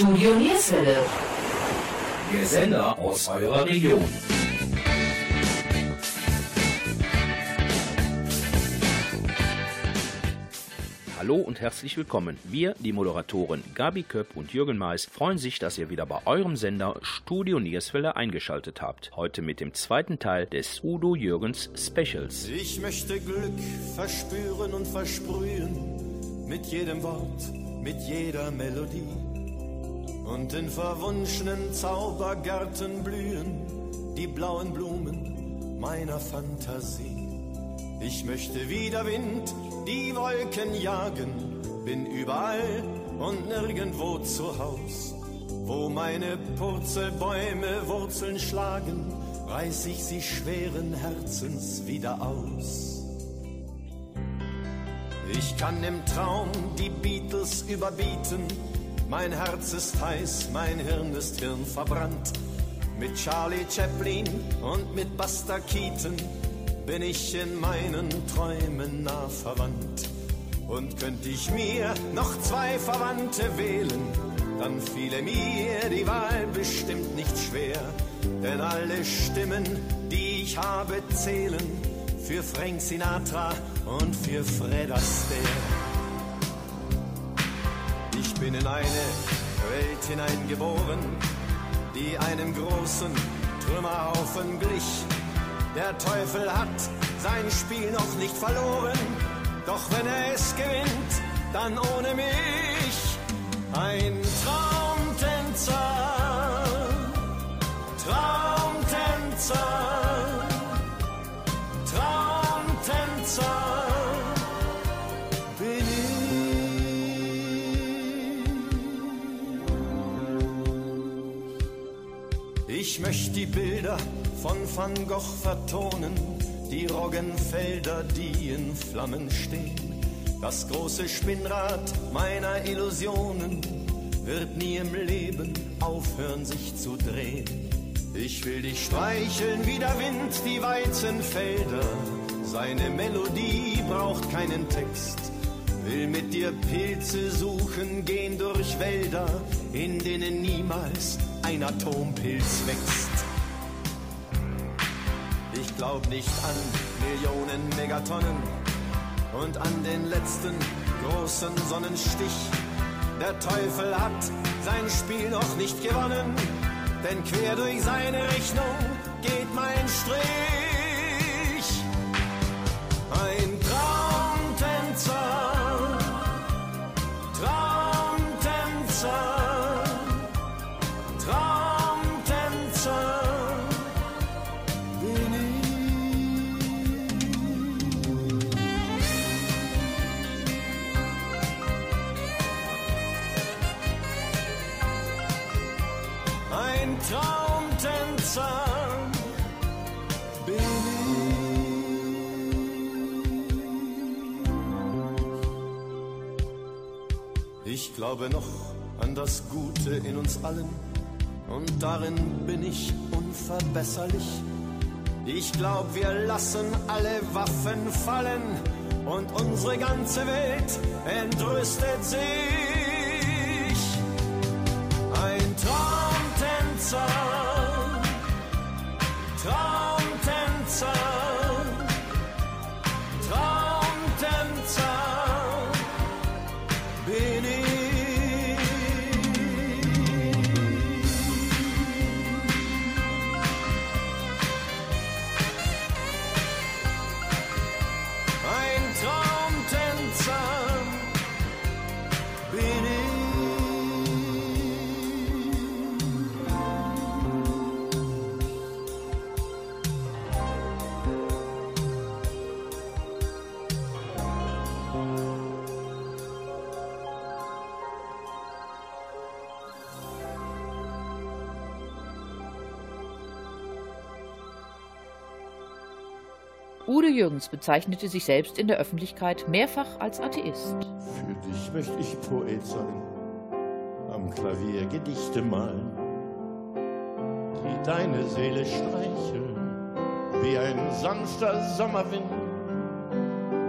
Studio Nierswelle. Der Sender aus eurer Region. Hallo und herzlich willkommen. Wir, die Moderatoren Gabi Köpp und Jürgen Mais, freuen sich, dass ihr wieder bei eurem Sender Studio Nierswelle eingeschaltet habt. Heute mit dem zweiten Teil des Udo Jürgens Specials. Ich möchte Glück verspüren und versprühen mit jedem Wort, mit jeder Melodie und in verwunschenen Zaubergärten blühen die blauen Blumen meiner Fantasie. Ich möchte wieder Wind die Wolken jagen, bin überall und nirgendwo zu Haus. Wo meine Purzelbäume Wurzeln schlagen, reiß ich sie schweren Herzens wieder aus. Ich kann im Traum die Beatles überbieten, mein Herz ist heiß, mein Hirn ist hirnverbrannt. Mit Charlie Chaplin und mit Buster Keaton bin ich in meinen Träumen nah verwandt. Und könnte ich mir noch zwei Verwandte wählen, dann fiele mir die Wahl bestimmt nicht schwer. Denn alle Stimmen, die ich habe, zählen für Frank Sinatra und für Fred Astaire. Bin in eine Welt hineingeboren, die einem großen Trümmerhaufen glich der Teufel hat sein Spiel noch nicht verloren, doch wenn er es gewinnt, dann ohne mich. Ein Traumtänzer, die Bilder von Van Gogh vertonen, die Roggenfelder, die in Flammen stehen. Das große Spinnrad meiner Illusionen wird nie im Leben aufhören, sich zu drehen. Ich will dich streicheln wie der Wind die Weizenfelder. Seine Melodie braucht keinen Text. Will mit dir Pilze suchen, gehen durch Wälder, in denen niemals ein Atompilz wächst glaub nicht an Millionen Megatonnen und an den letzten großen Sonnenstich. Der Teufel hat sein Spiel noch nicht gewonnen, denn quer durch seine Rechnung geht mein Strich. Ich glaube noch an das Gute in uns allen und darin bin ich unverbesserlich. Ich glaube, wir lassen alle Waffen fallen und unsere ganze Welt entrüstet sich. Jürgens bezeichnete sich selbst in der Öffentlichkeit mehrfach als Atheist. Für dich möchte ich Poet sein, am Klavier Gedichte malen, die deine Seele streicheln, wie ein sanfter Sommerwind.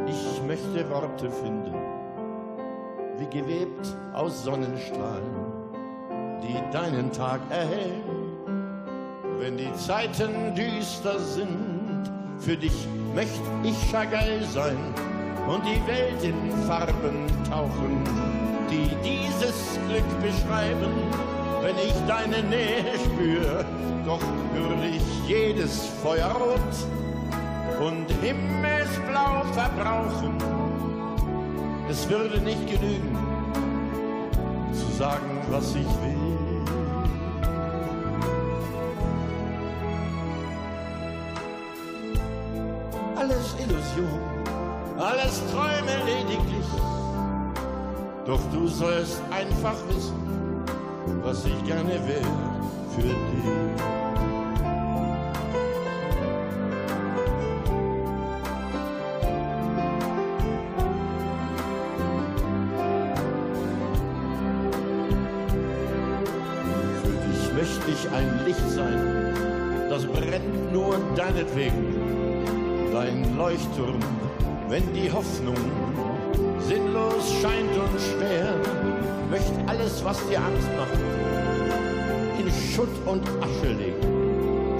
Ich möchte Worte finden, wie gewebt aus Sonnenstrahlen, die deinen Tag erhellen. Wenn die Zeiten düster sind, für dich möcht ich Chagall sein und die Welt in Farben tauchen, die dieses Glück beschreiben. Wenn ich deine Nähe spür, doch würde ich jedes Feuer rot und Himmelsblau verbrauchen. Es würde nicht genügen, zu sagen, was ich will. Alles Illusion, alles Träume lediglich. Doch du sollst einfach wissen, was ich gerne will für dich. möchte ich ein Licht sein, das brennt nur deinetwegen. Leuchtturm, wenn die Hoffnung sinnlos scheint und schwer, möchte alles, was dir Angst macht, in Schutt und Asche legen.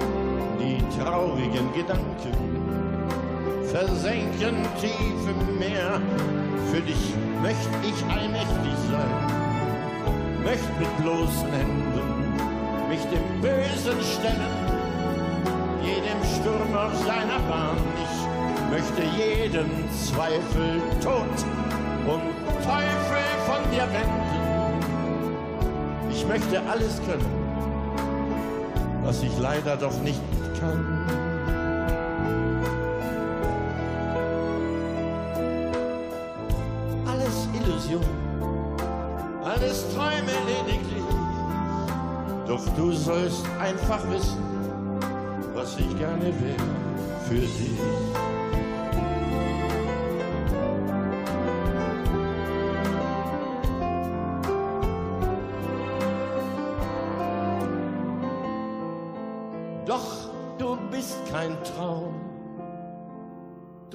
Die traurigen Gedanken versenken tief im Meer. Für dich möchte ich allmächtig sein, möchte mit bloßen Händen mich dem Bösen stellen, jedem Sturm auf seiner Bahn. Ich möchte jeden Zweifel tot und Teufel von dir wenden. Ich möchte alles können, was ich leider doch nicht kann. Alles Illusion, alles Träume lediglich doch du sollst einfach wissen, was ich gerne will für dich.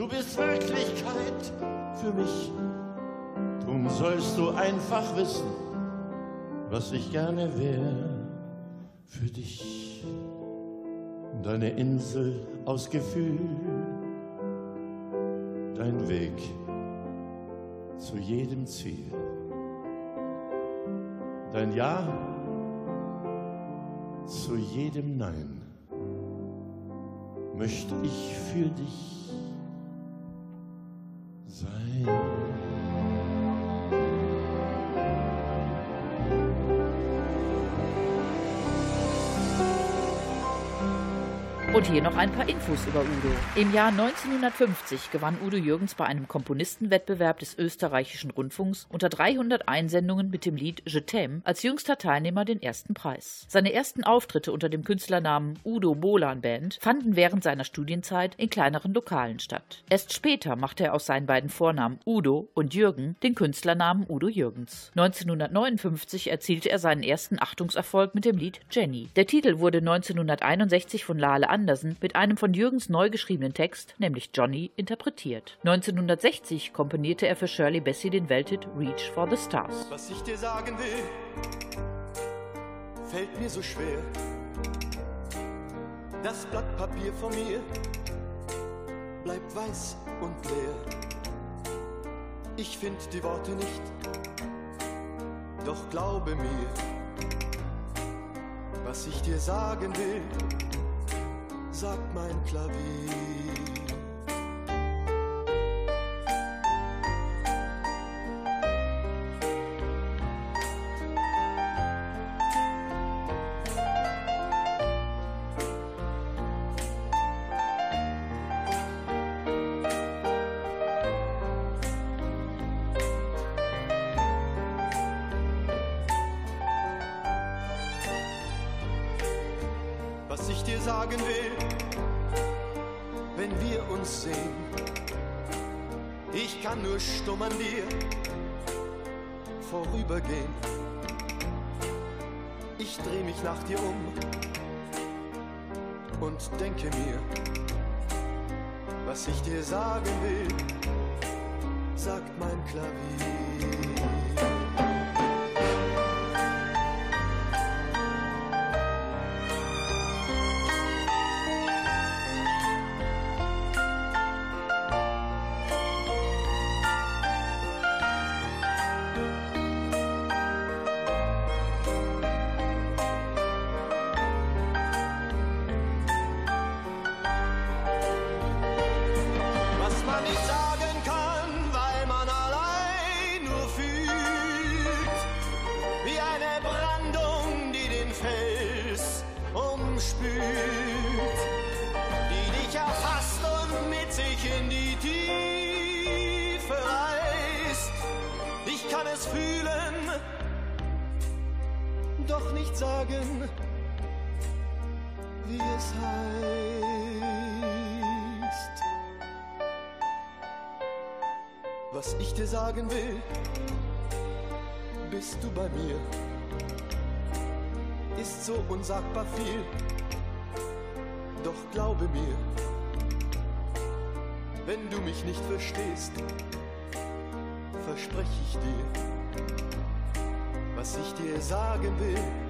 Du bist Wirklichkeit für mich. Drum sollst du einfach wissen, was ich gerne wäre für dich. Deine Insel aus Gefühl, dein Weg zu jedem Ziel. Dein Ja zu jedem Nein möchte ich für dich sein. Und hier noch ein paar Infos über Udo. Im Jahr 1950 gewann Udo Jürgens bei einem Komponistenwettbewerb des österreichischen Rundfunks unter 300 Einsendungen mit dem Lied Je t'aime als jüngster Teilnehmer den ersten Preis. Seine ersten Auftritte unter dem Künstlernamen Udo Bolan Band fanden während seiner Studienzeit in kleineren Lokalen statt. Erst später machte er aus seinen beiden Vornamen Udo und Jürgen den Künstlernamen Udo Jürgens. 1959 erzielte er seinen ersten Achtungserfolg mit dem Lied Jenny. Der Titel wurde 1961 von Lale Andersen Andersen mit einem von Jürgens neu geschriebenen Text, nämlich Johnny, interpretiert. 1960 komponierte er für Shirley Bassey den Welthit Reach for the Stars. Was ich dir sagen will, fällt mir so schwer. Das Blatt Papier vor mir bleibt weiß und leer. Ich find die Worte nicht, doch glaube mir, was ich dir sagen will sagt mein Klavier. sagen will, stumm an dir vorübergehen. Ich dreh mich nach dir um und denke mir, was ich dir sagen will, sagt mein Klavier. Dir sagen will, bist du bei mir, ist so unsagbar viel, doch glaube mir, wenn du mich nicht verstehst, verspreche ich dir, was ich dir sagen will,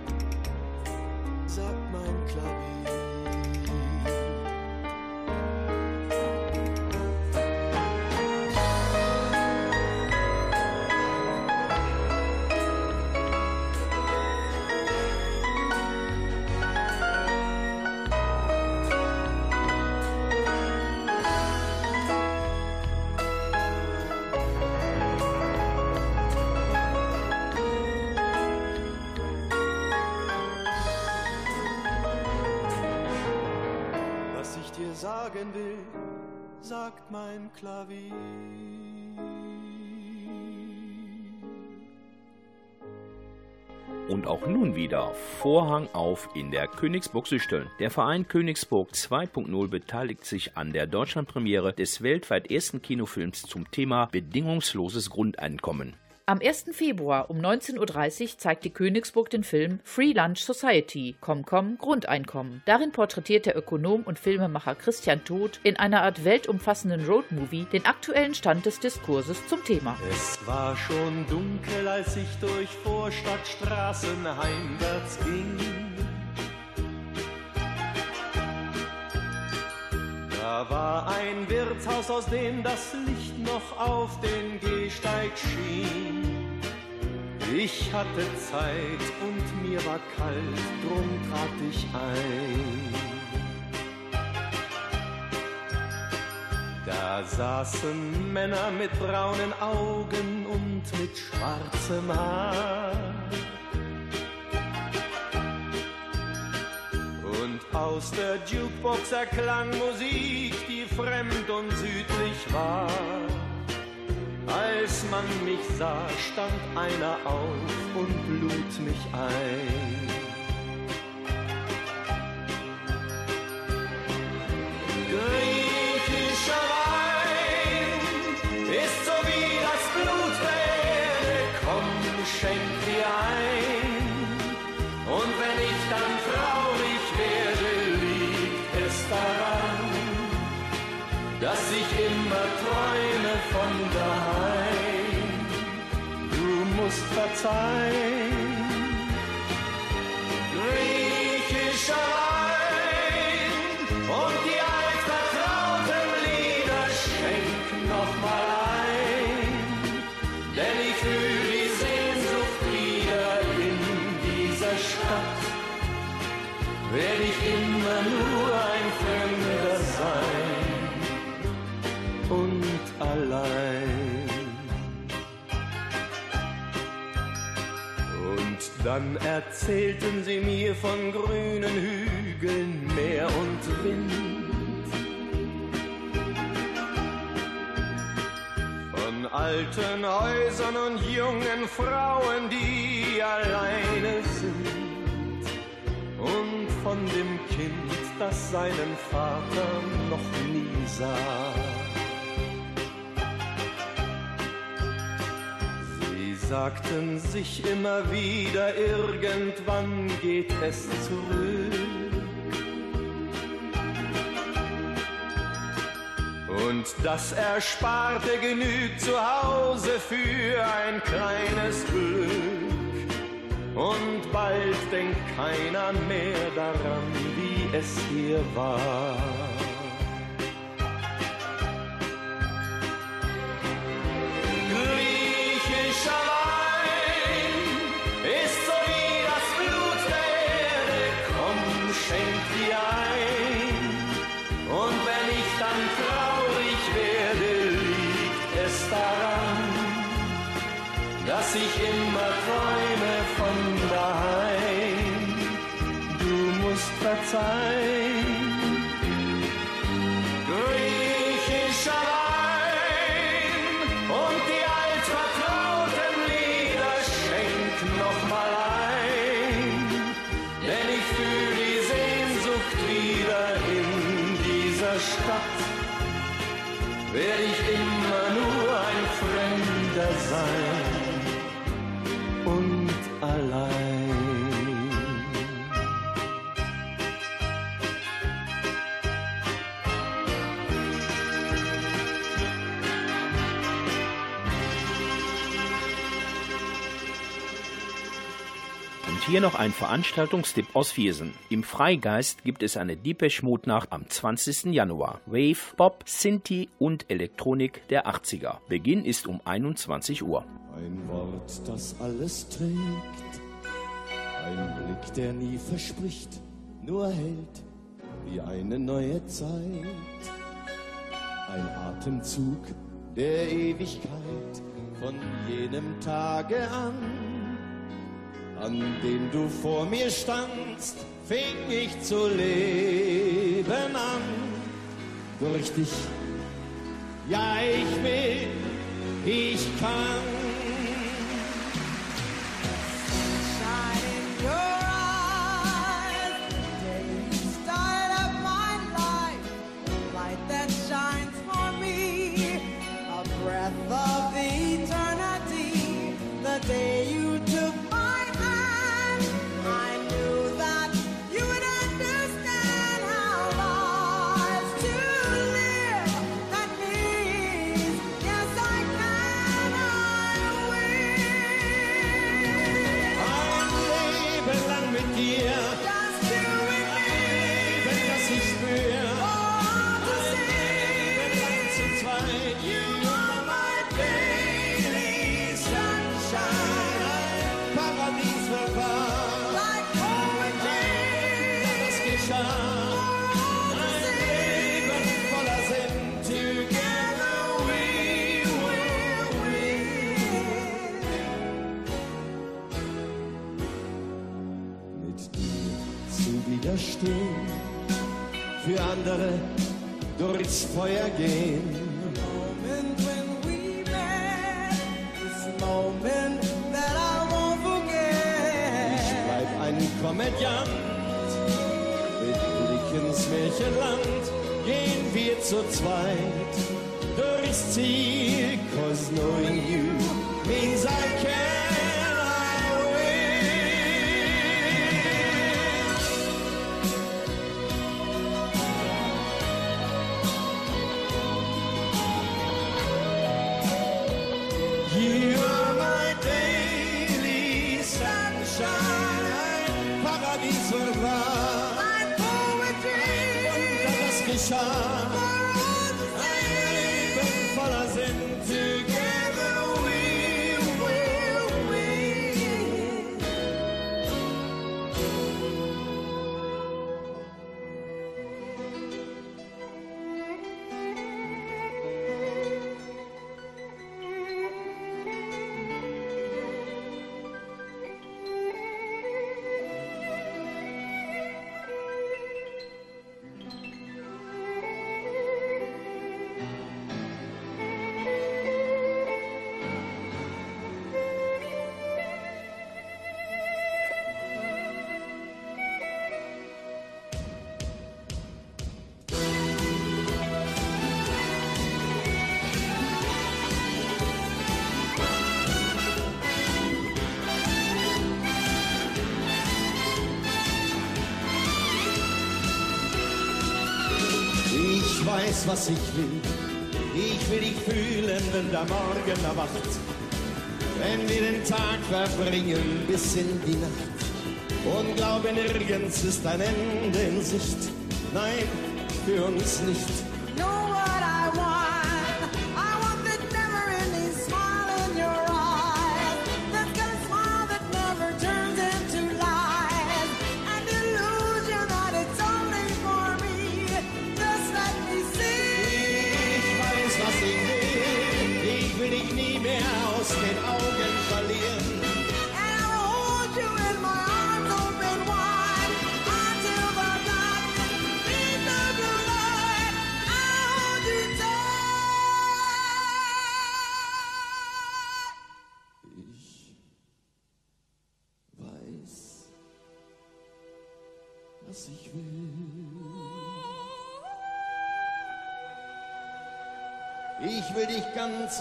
sagen will, sagt mein Klavier. Und auch nun wieder Vorhang auf in der Königsburg Süchteln. Der Verein Königsburg 2.0 beteiligt sich an der Deutschlandpremiere des weltweit ersten Kinofilms zum Thema bedingungsloses Grundeinkommen. Am 1. Februar um 19.30 Uhr zeigt die Königsburg den Film Free Lunch Society, Comcom Grundeinkommen. Darin porträtiert der Ökonom und Filmemacher Christian Todt in einer Art weltumfassenden Roadmovie den aktuellen Stand des Diskurses zum Thema. Es war schon dunkel, als ich durch Vorstadtstraßen heimwärts ging. Da war ein Wirtshaus, aus dem das Licht noch auf den Gehsteig schien. Ich hatte Zeit und mir war kalt, drum trat ich ein. Da saßen Männer mit braunen Augen und mit schwarzem Haar. Aus der Jukebox erklang Musik, die fremd und südlich war. Als man mich sah, stand einer auf und lud mich ein. Musst verzeihen. Dann erzählten sie mir von grünen Hügeln, Meer und Wind. Von alten Häusern und jungen Frauen, die alleine sind. Und von dem Kind, das seinen Vater noch nie sah. Sagten sich immer wieder, irgendwann geht es zurück. Und das Ersparte genügt zu Hause für ein kleines Glück. Und bald denkt keiner mehr daran, wie es hier war. Hier noch ein Veranstaltungstipp aus Viersen. Im Freigeist gibt es eine Depeche Mode Nacht am 20. Januar. Wave, Pop, Sinti und Elektronik der 80er. Beginn ist um 21 Uhr. Ein Wort, das alles trägt. Ein Blick, der nie verspricht, nur hält wie eine neue Zeit. Ein Atemzug der Ewigkeit von jenem Tage an, an dem du vor mir standst, fing ich zu leben an. Durch dich, ja ich will, ich kann. Feuer gehen. Ich bleib ein Komödiant mit Blick ins Märchenland. Gehen wir zu zweit durchs Ziel, cause knowing you means I can. Was ich will. Ich will dich fühlen, wenn der Morgen erwacht. Wenn wir den Tag verbringen bis in die Nacht. Und glaube, nirgends ist ein Ende in Sicht. Nein, für uns nicht.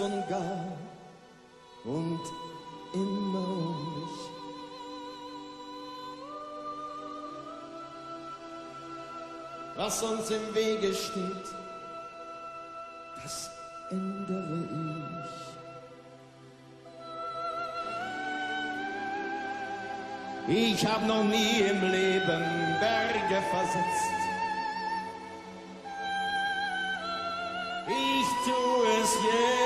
Und gar und immer um mich. Was uns im Wege steht, das ändere ich. Ich hab noch nie im Leben Berge versetzt. Ich tu es jetzt.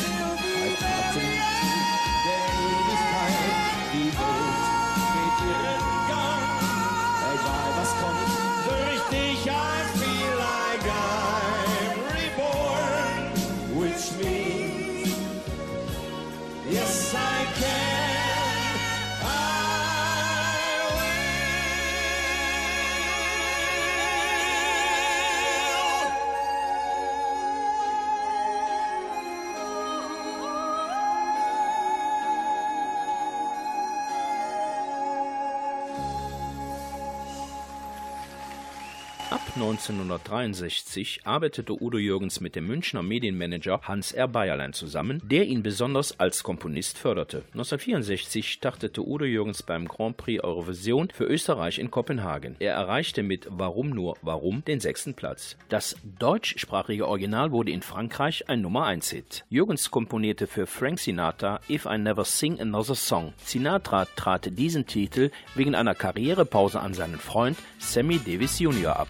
1963 arbeitete Udo Jürgens mit dem Münchner Medienmanager Hans R. Bayerlein zusammen, der ihn besonders als Komponist förderte. 1964 startete Udo Jürgens beim Grand Prix Eurovision für Österreich in Kopenhagen. Er erreichte mit Warum nur Warum den sechsten Platz. Das deutschsprachige Original wurde in Frankreich ein Nummer 1 Hit. Jürgens komponierte für Frank Sinatra If I Never Sing Another Song. Sinatra trat diesen Titel wegen einer Karrierepause an seinen Freund Sammy Davis Jr. ab.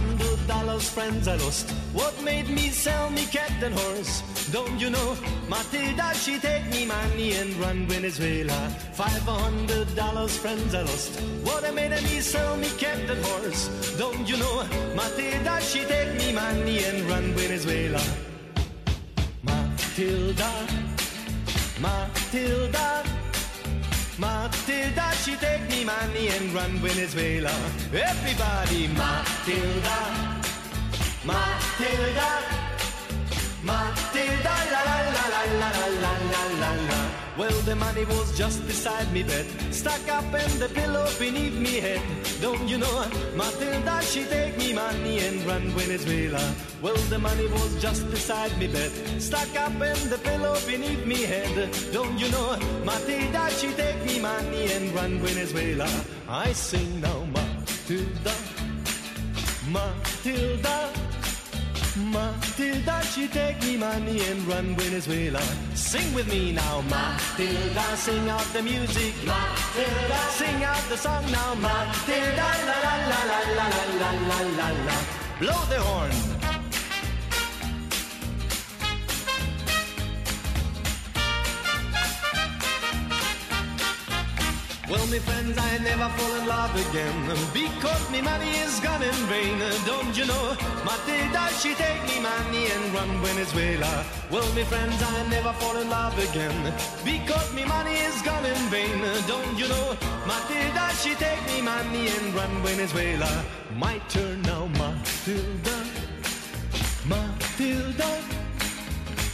Hundred dollars, friends, I lost. What made me sell me cat and horse? Don't you know? Matilda, she take me money and run Venezuela. Five hundred dollars, friends, I lost. What made me sell me cat and horse? Don't you know? Matilda, she take me money and run Venezuela. Matilda, Matilda. Matilda, she take me money and run Venezuela. Everybody, Matilda, Matilda, Matilda, la la la la la la la la la. Well, the money was just beside me bed, stuck up in the pillow beneath me head. Don't you know, Matilda, she take me money and run Venezuela. Uh. Well, the money was just beside me bed, stuck up in the pillow beneath me head. Don't you know, Matilda, she take me money and run Venezuela. Uh. I sing now, Matilda, Matilda. Matilda, she take me money and run Venezuela. Sing with me now, Matilda. Sing out the music, Matilda. Sing out the song now, Matilda. La la la la la la la la la la. Blow the horn. Well, me friends, I never fall in love again because me money is gone in vain. Don't you know? Matilda, she take me money and run Venezuela. Well, me friends, I never fall in love again because me money is gone in vain. Don't you know? Matilda, she take me money and run Venezuela. My turn now, Matilda. Matilda.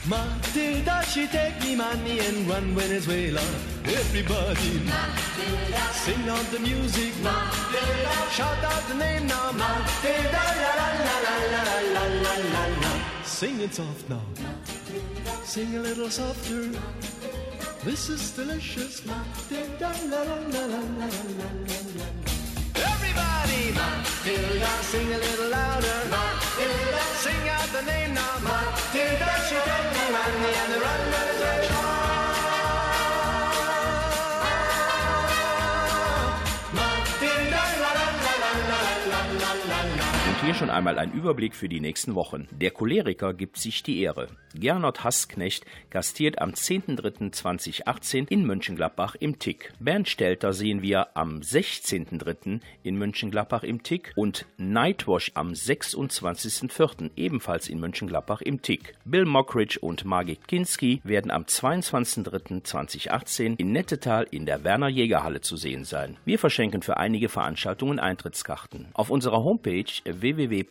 Matilda, she take me money and run Venezuela. Everybody, Matilda, sing out the music, Matilda, shout out the name now, Matilda, la la la la la la la la la. Sing it soft now, sing a little softer. This is delicious, Matilda, la la la la la la la la. Everybody, Matilda, sing a little louder, Matilda, sing out the name now, Matilda, she take me and run, run, run, run. hier schon einmal ein Überblick für die nächsten Wochen. Der Choleriker gibt sich die Ehre. Gernot Hassknecht gastiert am 10.03.2018 in Mönchengladbach im Tick. Bernd Stelter sehen wir am 16.03. in Mönchengladbach im Tick und Nightwash am 26.04. ebenfalls in Mönchengladbach im Tick. Bill Mockridge und Margit Kinski werden am 22.03.2018 in Nettetal in der Werner Jägerhalle zu sehen sein. Wir verschenken für einige Veranstaltungen Eintrittskarten. Auf unserer Homepage www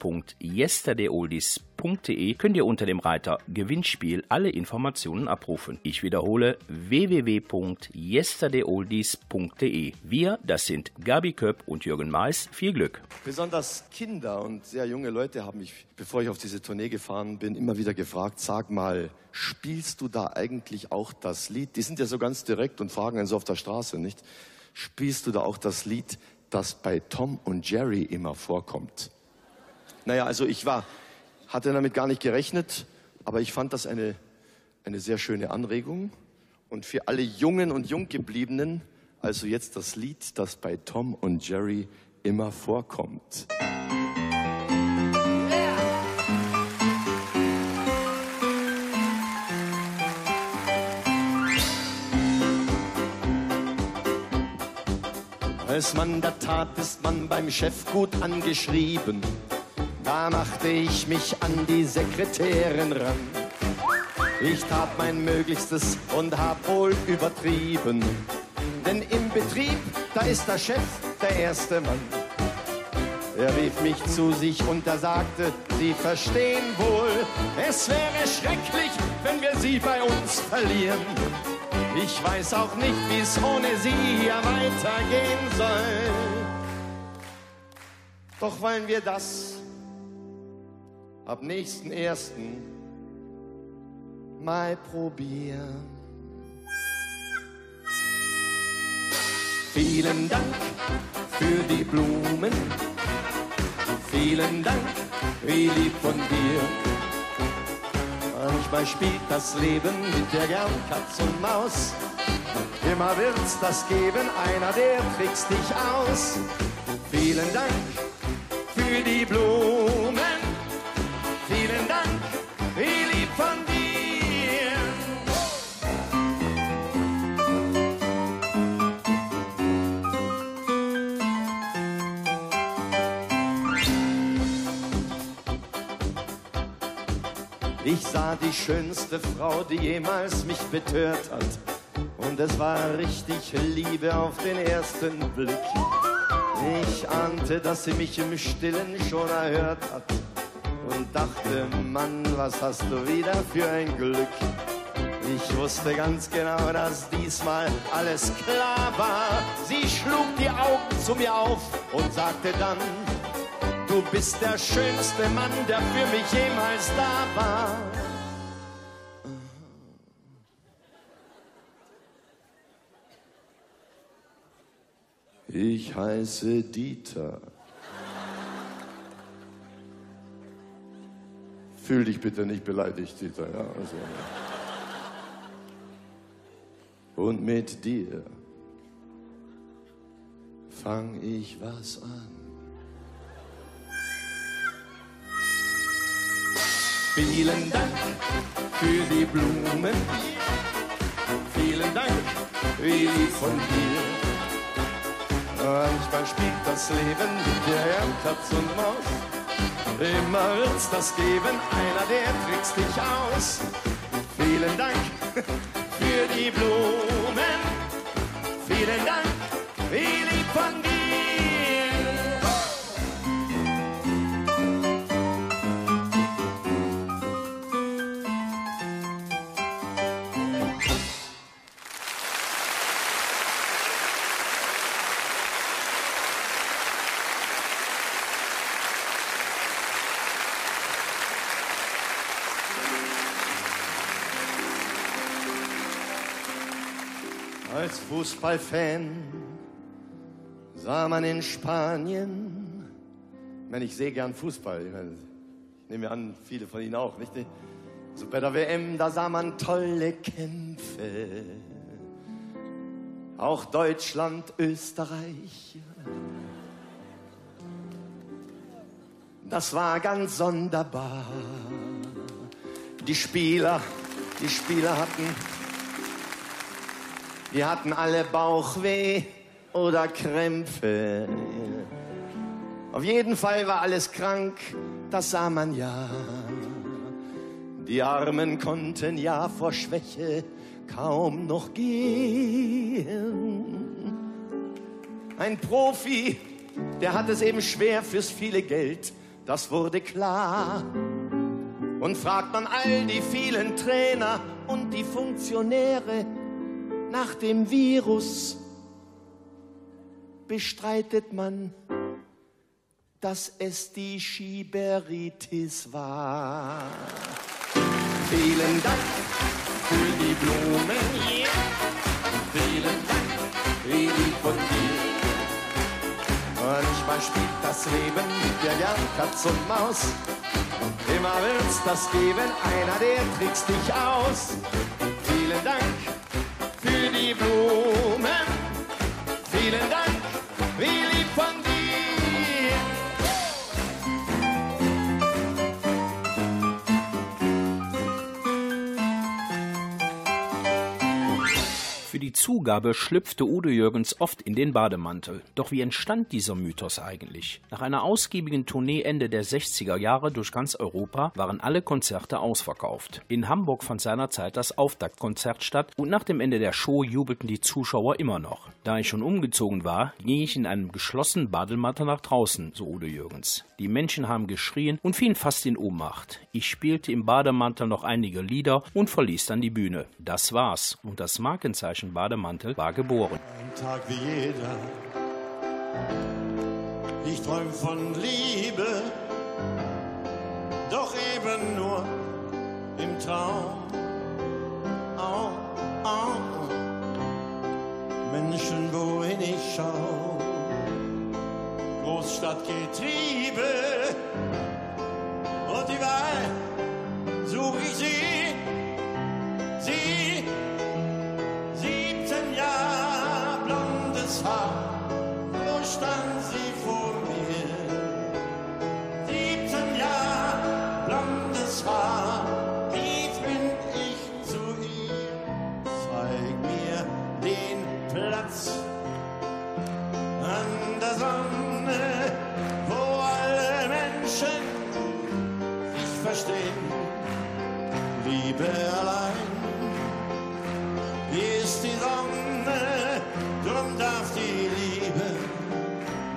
www.yesterdayoldies.de könnt ihr unter dem Reiter Gewinnspiel alle Informationen abrufen. Ich wiederhole www.yesterdayoldies.de. Wir, das sind Gabi Köpp und Jürgen Mais. Viel Glück. Besonders Kinder und sehr junge Leute haben mich, bevor ich auf diese Tournee gefahren bin, immer wieder gefragt, sag mal, spielst du da eigentlich auch das Lied? Die sind ja so ganz direkt und fragen einen so auf der Straße, nicht? Spielst du da auch das Lied, das bei Tom und Jerry immer vorkommt? Naja, also ich war, hatte damit gar nicht gerechnet, aber ich fand das eine, eine sehr schöne Anregung. Und für alle Jungen und Junggebliebenen, also jetzt das Lied, das bei Tom und Jerry immer vorkommt. Als Mann der Tat ist man beim Chef gut angeschrieben. Da machte ich mich an die Sekretärin ran. Ich tat mein Möglichstes und hab wohl übertrieben. Denn im Betrieb, da ist der Chef der erste Mann. Er rief mich zu sich und er sagte, Sie verstehen wohl, es wäre schrecklich, wenn wir Sie bei uns verlieren. Ich weiß auch nicht, wie es ohne Sie hier weitergehen soll. Doch wollen wir das ab nächsten ersten mal probieren. Vielen Dank für die Blumen. Vielen Dank, wie lieb von dir. Manchmal spielt das Leben mit der gern Katz und Maus. Immer wird's das geben, einer der trickst dich aus. Vielen Dank für die Blumen. Ich sah die schönste Frau, die jemals mich betört hat. Und es war richtig Liebe auf den ersten Blick. Ich ahnte, dass sie mich im Stillen schon erhört hat. Und dachte, Mann, was hast du wieder für ein Glück? Ich wusste ganz genau, dass diesmal alles klar war. Sie schlug die Augen zu mir auf und sagte dann, du bist der schönste Mann, der für mich jemals da war. Ich heiße Dieter. Fühl dich bitte nicht beleidigt, Dieter. Ja, also. Und mit dir fang ich was an. Vielen Dank für die Blumen. Vielen Dank, wie lieb von dir. Manchmal spielt das Leben mit der Katz und Maus. Immer wird's das geben, einer der trickst dich aus. Vielen Dank für die Blumen. Vielen Dank, wie lieb von dir. Als Fußballfan sah man in Spanien, ich meine, ich sehe gern Fußball, ich, meine, ich nehme an, viele von Ihnen auch, nicht? So bei der WM, da sah man tolle Kämpfe. Auch Deutschland, Österreich. Das war ganz sonderbar. Die Spieler, die Spieler hatten die hatten alle Bauchweh oder Krämpfe. Auf jeden Fall war alles krank, das sah man ja. Die Armen konnten ja vor Schwäche kaum noch gehen. Ein Profi, der hat es eben schwer fürs viele Geld. das wurde klar. Und fragt man all die vielen Trainer und die Funktionäre nach dem Virus, bestreitet man, dass es die Schiberitis war. Vielen Dank für die Blumen. Vielen Dank, wie lieb von dir. Manchmal spielt das Leben mit dir gern Katz und Maus. Immer will's das geben, einer der trickst dich aus. Zugabe schlüpfte Udo Jürgens oft in den Bademantel. Doch wie entstand dieser Mythos eigentlich? Nach einer ausgiebigen Tournee Ende der 60er Jahre durch ganz Europa waren alle Konzerte ausverkauft. In Hamburg fand seinerzeit das Auftaktkonzert statt und nach dem Ende der Show jubelten die Zuschauer immer noch. Da ich schon umgezogen war, ging ich in einem geschlossenen Bademantel nach draußen, so Udo Jürgens. Die Menschen haben geschrien und fielen fast in Ohnmacht. Ich spielte im Bademantel noch einige Lieder und verließ dann die Bühne. Das war's und das Markenzeichen Bademantel war geboren. Ein Tag wie jeder. Ich träum von Liebe, doch eben nur im Traum. Oh, oh. Menschen, wohin ich schau, Großstadtgetriebe und überall such ich sie, sie 17 Jahre blondes Haar, wo stand sie vor mir? 17 Jahre blondes Haar, lief bin ich zu ihr. Zeig mir den Platz an der Sonne, wo alle Menschen sich verstehen. Liebe allein ist die Sonne, drum darf die Liebe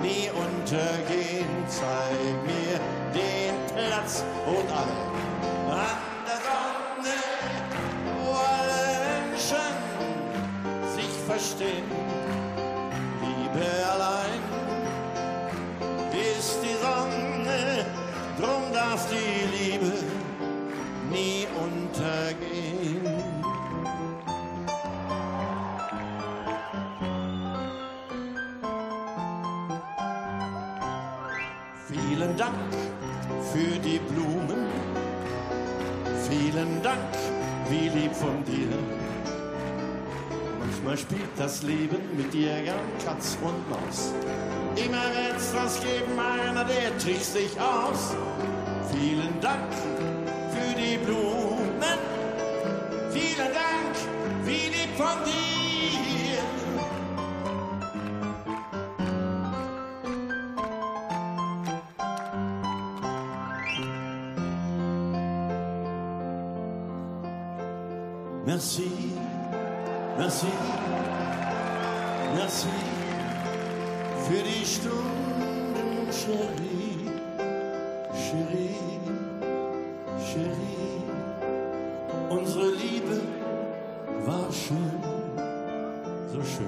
nie untergehen. Zeig mir den Platz und alle an der Sonne, wo alle Menschen sich verstehen. Vielen Dank, wie lieb von dir. Manchmal spielt das Leben mit dir gern Katz und Maus. Immer wird's was geben, einer, der trickst dich aus. Vielen Dank für die Blumen. Vielen Dank, wie lieb von dir. Merci, merci, merci für die Stunden, Chérie, Chérie, Chérie. Unsere Liebe war schön, so schön.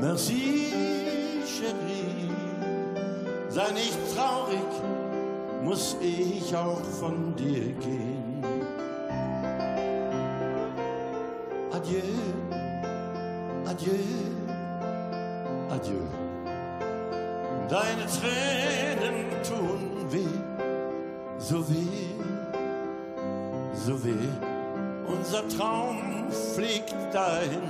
Merci, Chérie. Sei nicht traurig, muss ich auch von dir gehen. Adieu, adieu, adieu. Deine Tränen tun weh, so weh, so weh. Unser Traum fliegt dahin,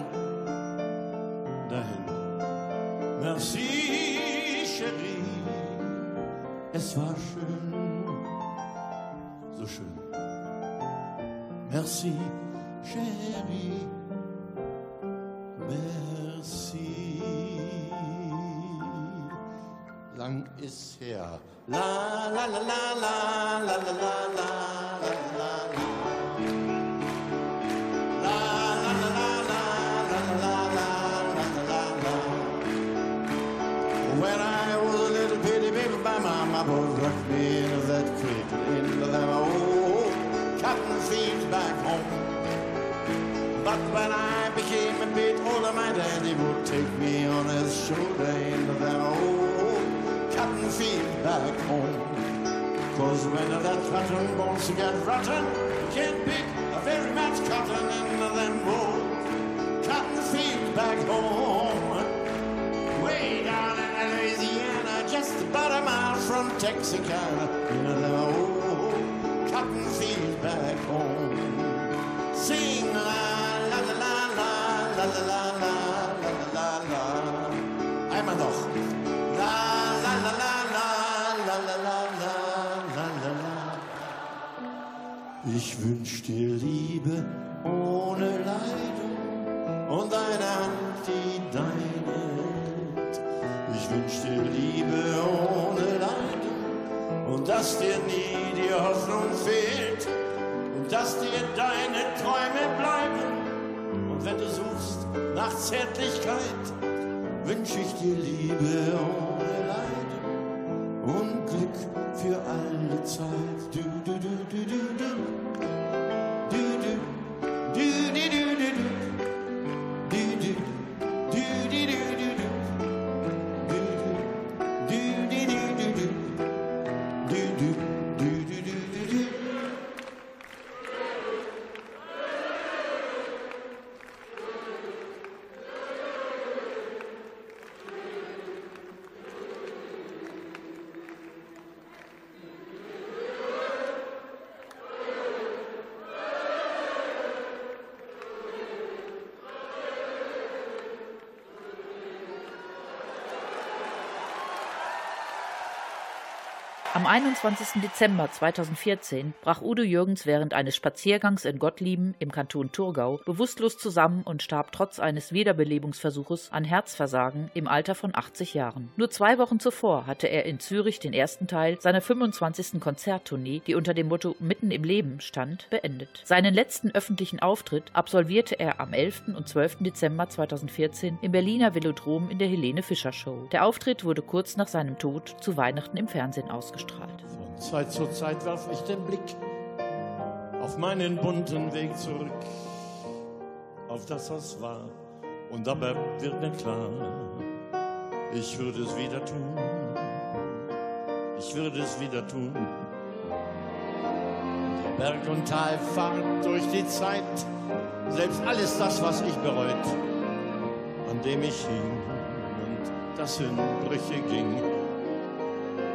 La la la la la la la la When I was a little bitty baby, my mama would rock me in that cradle in them old cotton fields back home. But when I became a bit older, my daddy would take me on his shoulder in them old cotton field back home. Cause when that cotton bones get rotten, you can't pick a very much cotton into them old cotton fields back home. Way down in Louisiana, just about a mile from Texarkana, in the old cotton fields back home. Liebe ohne Leiden und eine Hand, die deine hält. Ich wünsch dir Liebe ohne Leiden und dass dir nie die Hoffnung fehlt und dass dir deine Träume bleiben. Und wenn du suchst nach Zärtlichkeit, wünsch ich dir Liebe ohne Am 21. Dezember 2014 brach Udo Jürgens während eines Spaziergangs in Gottlieben im Kanton Thurgau bewusstlos zusammen und starb trotz eines Wiederbelebungsversuches an Herzversagen im Alter von 80 Jahren. Nur zwei Wochen zuvor hatte er in Zürich den ersten Teil seiner 25. Konzerttournee, die unter dem Motto Mitten im Leben stand, beendet. Seinen letzten öffentlichen Auftritt absolvierte er am 11. und 12. Dezember 2014 im Berliner Velodrom in der Helene Fischer Show. Der Auftritt wurde kurz nach seinem Tod zu Weihnachten im Fernsehen ausgestrahlt. Von Zeit zu Zeit werf ich den Blick auf meinen bunten Weg zurück, auf das, was war. Und dabei wird mir klar, ich würde es wieder tun. Ich würde es wieder tun. Berg- und Talfahrt durch die Zeit, selbst alles das, was ich bereut, an dem ich hing und das in Brüche ging.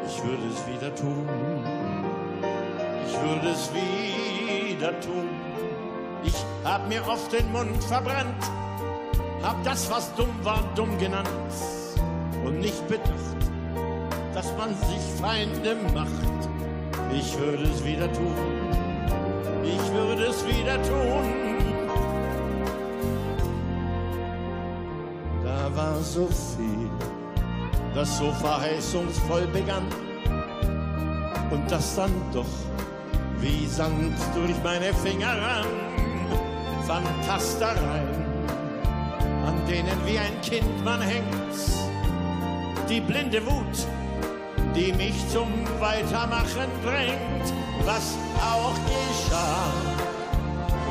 Ich würde es wieder tun. Ich würde es wieder tun. Ich hab mir oft den Mund verbrannt, hab das, was dumm war, dumm genannt und nicht bedacht, dass man sich Feinde macht. Ich würde es wieder tun. Ich würde es wieder tun. Da war so viel das so verheißungsvoll begann und das dann doch wie Sand durch meine Finger rann. Fantastereien, an denen wie ein Kind man hängt, die blinde Wut, die mich zum Weitermachen drängt, was auch geschah.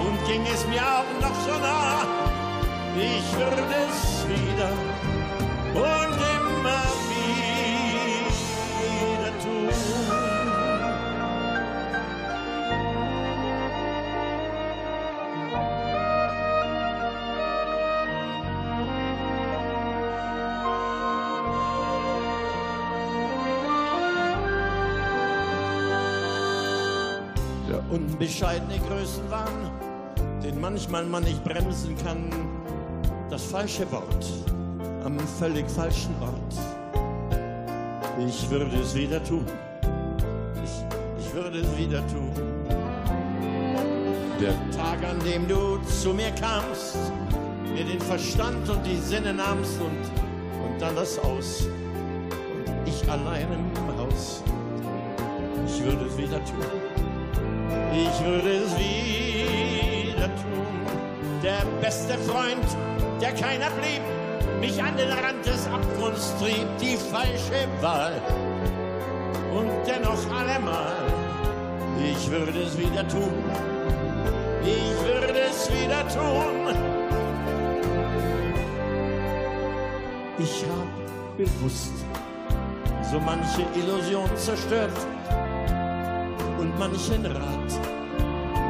Und ging es mir auch noch so nah, ich würde es wieder und Der unbescheidene Größenwahn, den manchmal man nicht bremsen kann, das falsche Wort am völlig falschen Ort. Ich würde es wieder tun. Ich, ich würde es wieder tun. Der Tag, an dem du zu mir kamst, mir den Verstand und die Sinne nahmst und, und dann das Aus. Und ich allein im Haus. Ich würde es wieder tun. Ich würde es wieder tun. Der beste Freund, der keiner blieb, mich an den Rand des Abgrunds trieb, die falsche Wahl. und dennoch allemal, ich würde es wieder tun, ich würde es wieder tun. Ich habe bewusst so manche Illusion zerstört und manchen Rat,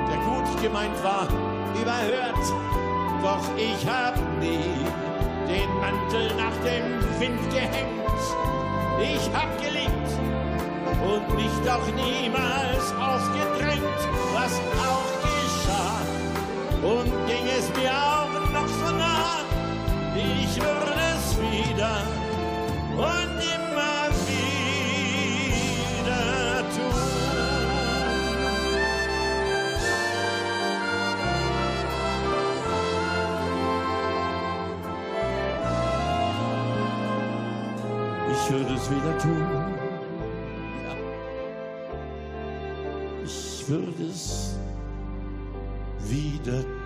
der gut gemeint war, überhört. Doch ich hab nie den Mantel nach dem Wind gehängt. Ich hab geliebt und mich doch niemals aufgedrängt, was auch geschah. Und ging es mir auch noch so nah, ich würde es wieder und würde es wieder tun. Ja. Ich würde es wieder tun.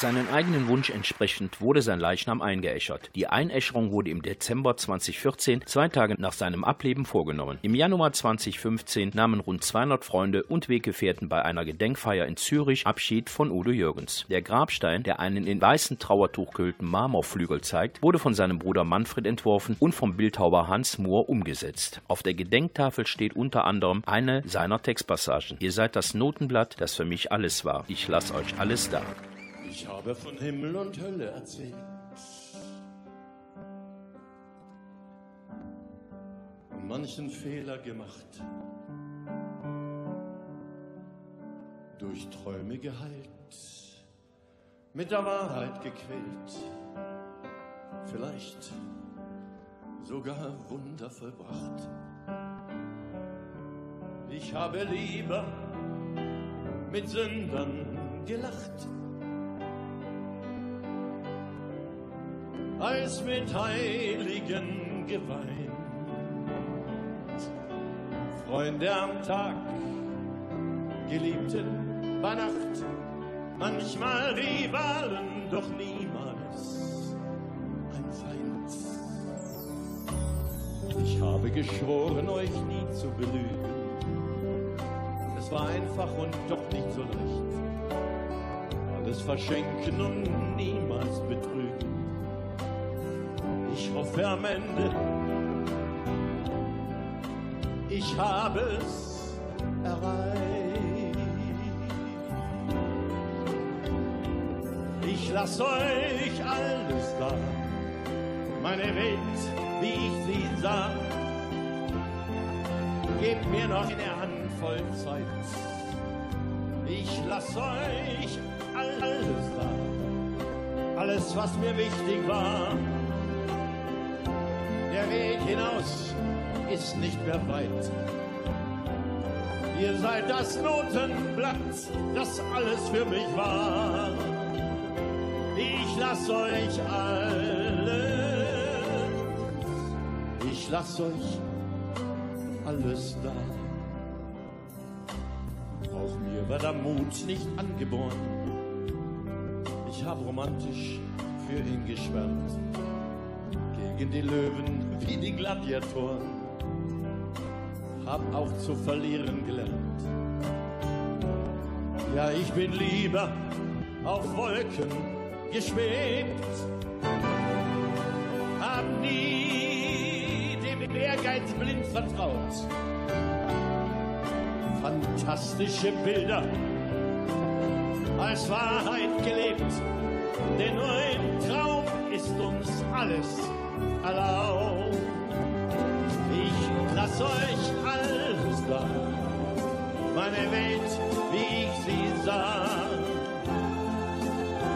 Seinen eigenen Wunsch entsprechend wurde sein Leichnam eingeäschert. Die Einäscherung wurde im Dezember 2014, zwei Tage nach seinem Ableben, vorgenommen. Im Januar 2015 nahmen rund 200 Freunde und Weggefährten bei einer Gedenkfeier in Zürich Abschied von Udo Jürgens. Der Grabstein, der einen in weißen Trauertuch gehüllten Marmorflügel zeigt, wurde von seinem Bruder Manfred entworfen und vom Bildhauer Hans Mohr umgesetzt. Auf der Gedenktafel steht unter anderem eine seiner Textpassagen. Ihr seid das Notenblatt, das für mich alles war. Ich lass euch alles da. Ich habe von Himmel und Hölle erzählt. Manchen Fehler gemacht. Durch Träume geheilt. Mit der Wahrheit gequält. Vielleicht sogar Wunder vollbracht. Ich habe lieber mit Sündern gelacht. Als mit Heiligen geweint. Freunde am Tag, Geliebten bei Nacht, manchmal Rivalen, doch niemals ein Feind. Ich habe geschworen, euch nie zu belügen. Es war einfach und doch nicht so leicht. Alles verschenken und niemals betrügen ich hoffe am Ende, ich habe es erreicht. Ich lass euch alles da, meine Welt, wie ich sie sah. Gebt mir noch eine Handvoll Zeit. Ich lass euch alles da, alles, was mir wichtig war hinaus ist nicht mehr weit. Ihr seid das Notenblatt, das alles für mich war. Ich lass euch alles, ich lass euch alles da. Auch mir war der Mut nicht angeboren. Ich hab romantisch für ihn geschwärmt gegen die Löwen wie die Gladiatoren. Hab auch zu verlieren gelernt. Ja, ich bin lieber auf Wolken geschwebt. Hab nie dem Ehrgeiz blind vertraut. Fantastische Bilder als Wahrheit gelebt. Denn nur im Traum ist uns alles alone. Ich lass euch alles da, meine Welt, wie ich sie sah.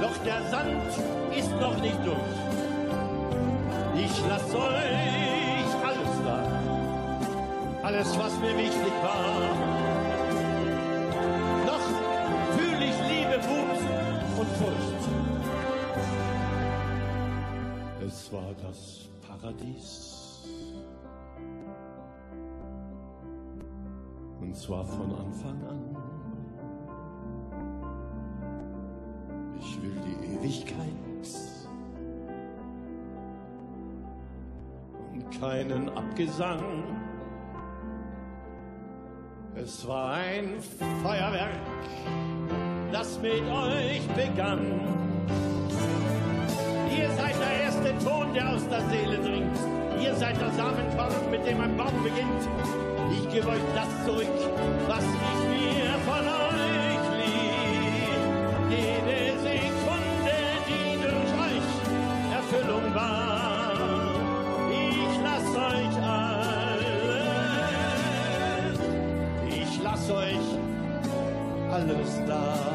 Doch der Sand ist noch nicht durch. Ich lass euch alles da, alles, was mir wichtig war. Noch fühl ich Liebe, Wut und Furcht. Es war das Paradies. Und zwar von Anfang an. Ich will die Ewigkeit und keinen Abgesang. Es war ein Feuerwerk, das mit euch begann. Der Ton, der aus der Seele dringt. Ihr seid der Samenkorn, mit dem ein Baum beginnt. Ich gebe euch das zurück, was ich mir von euch lieh. Jede Sekunde, die durch euch Erfüllung war. Ich lass euch alles. Ich lass euch alles da.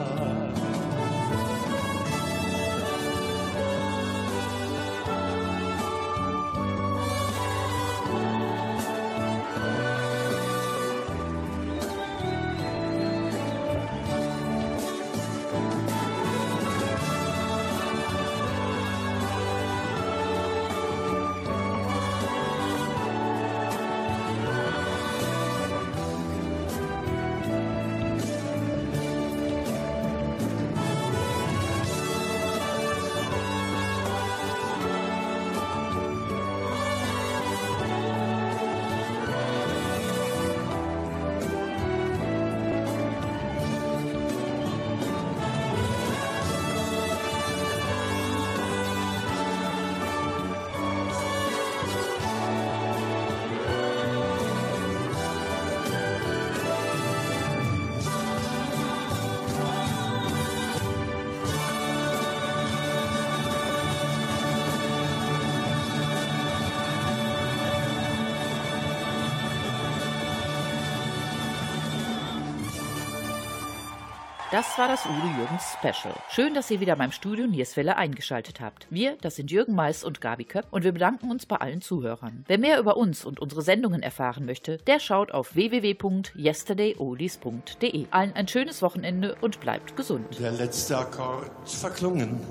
Das war das Udo Jürgens Special. Schön, dass ihr wieder beim Studio Nierswelle eingeschaltet habt. Wir, das sind Jürgen Mais und Gabi Köpp und wir bedanken uns bei allen Zuhörern. Wer mehr über uns und unsere Sendungen erfahren möchte, der schaut auf www.yesterdayoldies.de. Allen ein schönes Wochenende und bleibt gesund. Der letzte Akkord verklungen,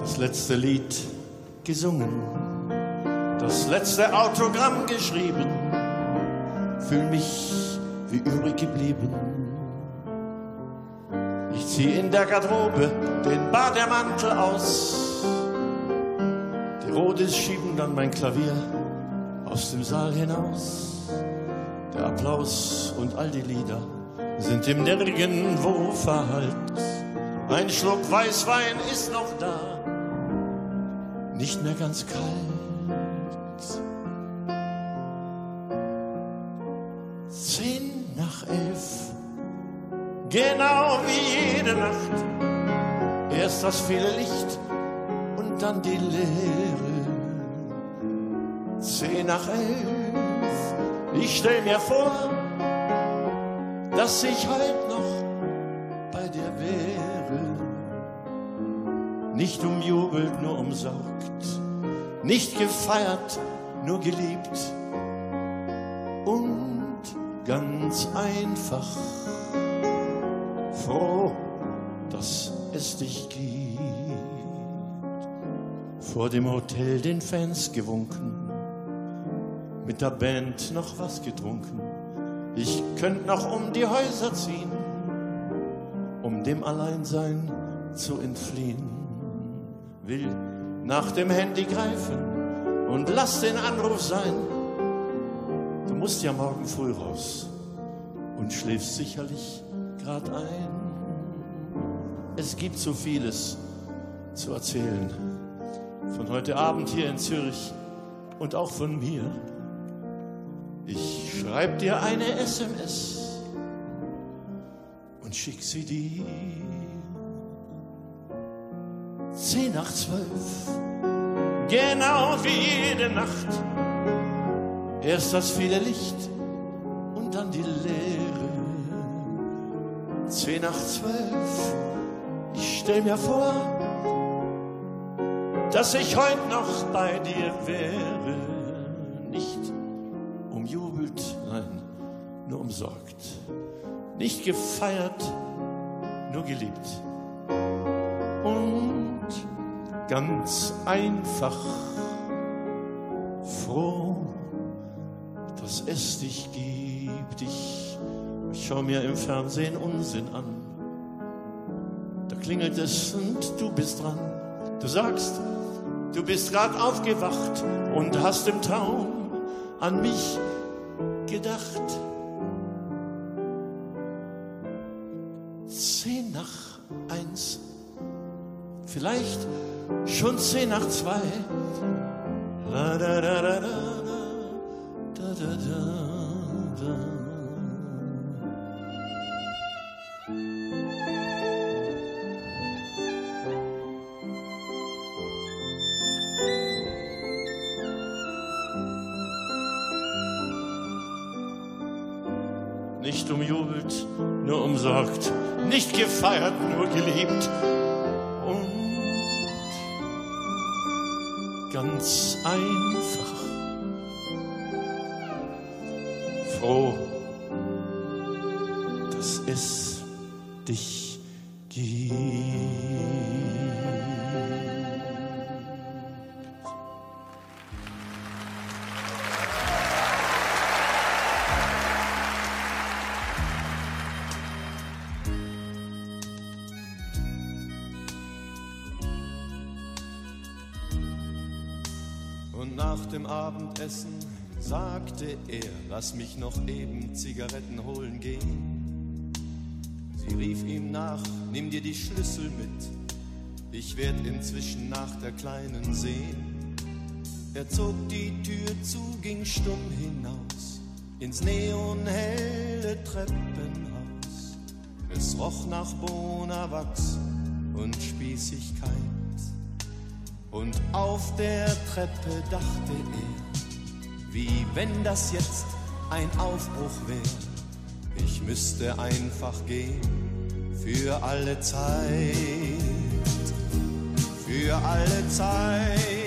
das letzte Lied gesungen, das letzte Autogramm geschrieben, fühl mich wie übrig geblieben. Ich zieh in der Garderobe den Bademantel aus. Die Rodis schieben dann mein Klavier aus dem Saal hinaus. Der Applaus und all die Lieder sind im Nirgendwo verhallt. Ein Schluck Weißwein ist noch da, nicht mehr ganz kalt. Zehn nach elf, genau wie jede Nacht. Erst das viele Licht und dann die Leere. Zehn nach elf, ich stell mir vor, dass ich halt noch bei dir wäre. Nicht umjubelt, nur umsorgt, nicht gefeiert, nur geliebt und ganz einfach froh, dass es dich gibt. Vor dem Hotel den Fans gewunken, mit der Band noch was getrunken. Ich könnt noch um die Häuser ziehen, um dem Alleinsein zu entfliehen. Will nach dem Handy greifen und lass den Anruf sein. Du musst ja morgen früh raus und schläfst sicherlich grad ein. Es gibt so vieles zu erzählen. Von heute Abend hier in Zürich und auch von mir. Ich schreib dir eine SMS und schick sie dir. Zehn nach zwölf, genau wie jede Nacht. Erst das viele Licht und dann die Leere. Zehn nach zwölf, ich stell mir vor, dass ich heute noch bei dir wäre. Nicht umjubelt, nein, nur umsorgt. Nicht gefeiert, nur geliebt. Und ganz einfach froh, dass es dich gibt. Ich, ich schau mir im Fernsehen Unsinn an. Da klingelt es und du bist dran. Du sagst, du bist grad aufgewacht und hast im Traum an mich gedacht. Zehn nach eins, vielleicht schon zehn nach zwei. La, da, da, da, da, da, da, da, da. Nicht umjubelt, nur umsorgt, nicht gefeiert, nur geliebt. Und ganz einfach Abendessen sagte er, lass mich noch eben Zigaretten holen gehen. Sie rief ihm nach, nimm dir die Schlüssel mit, ich werd inzwischen nach der Kleinen sehen. Er zog die Tür zu, ging stumm hinaus, ins neonhelle Treppenhaus. Es roch nach Bonawachs und Spießigkeit. Und auf der Treppe dachte er, wie wenn das jetzt ein Aufbruch wäre. Ich müsste einfach gehen für alle Zeit, für alle Zeit.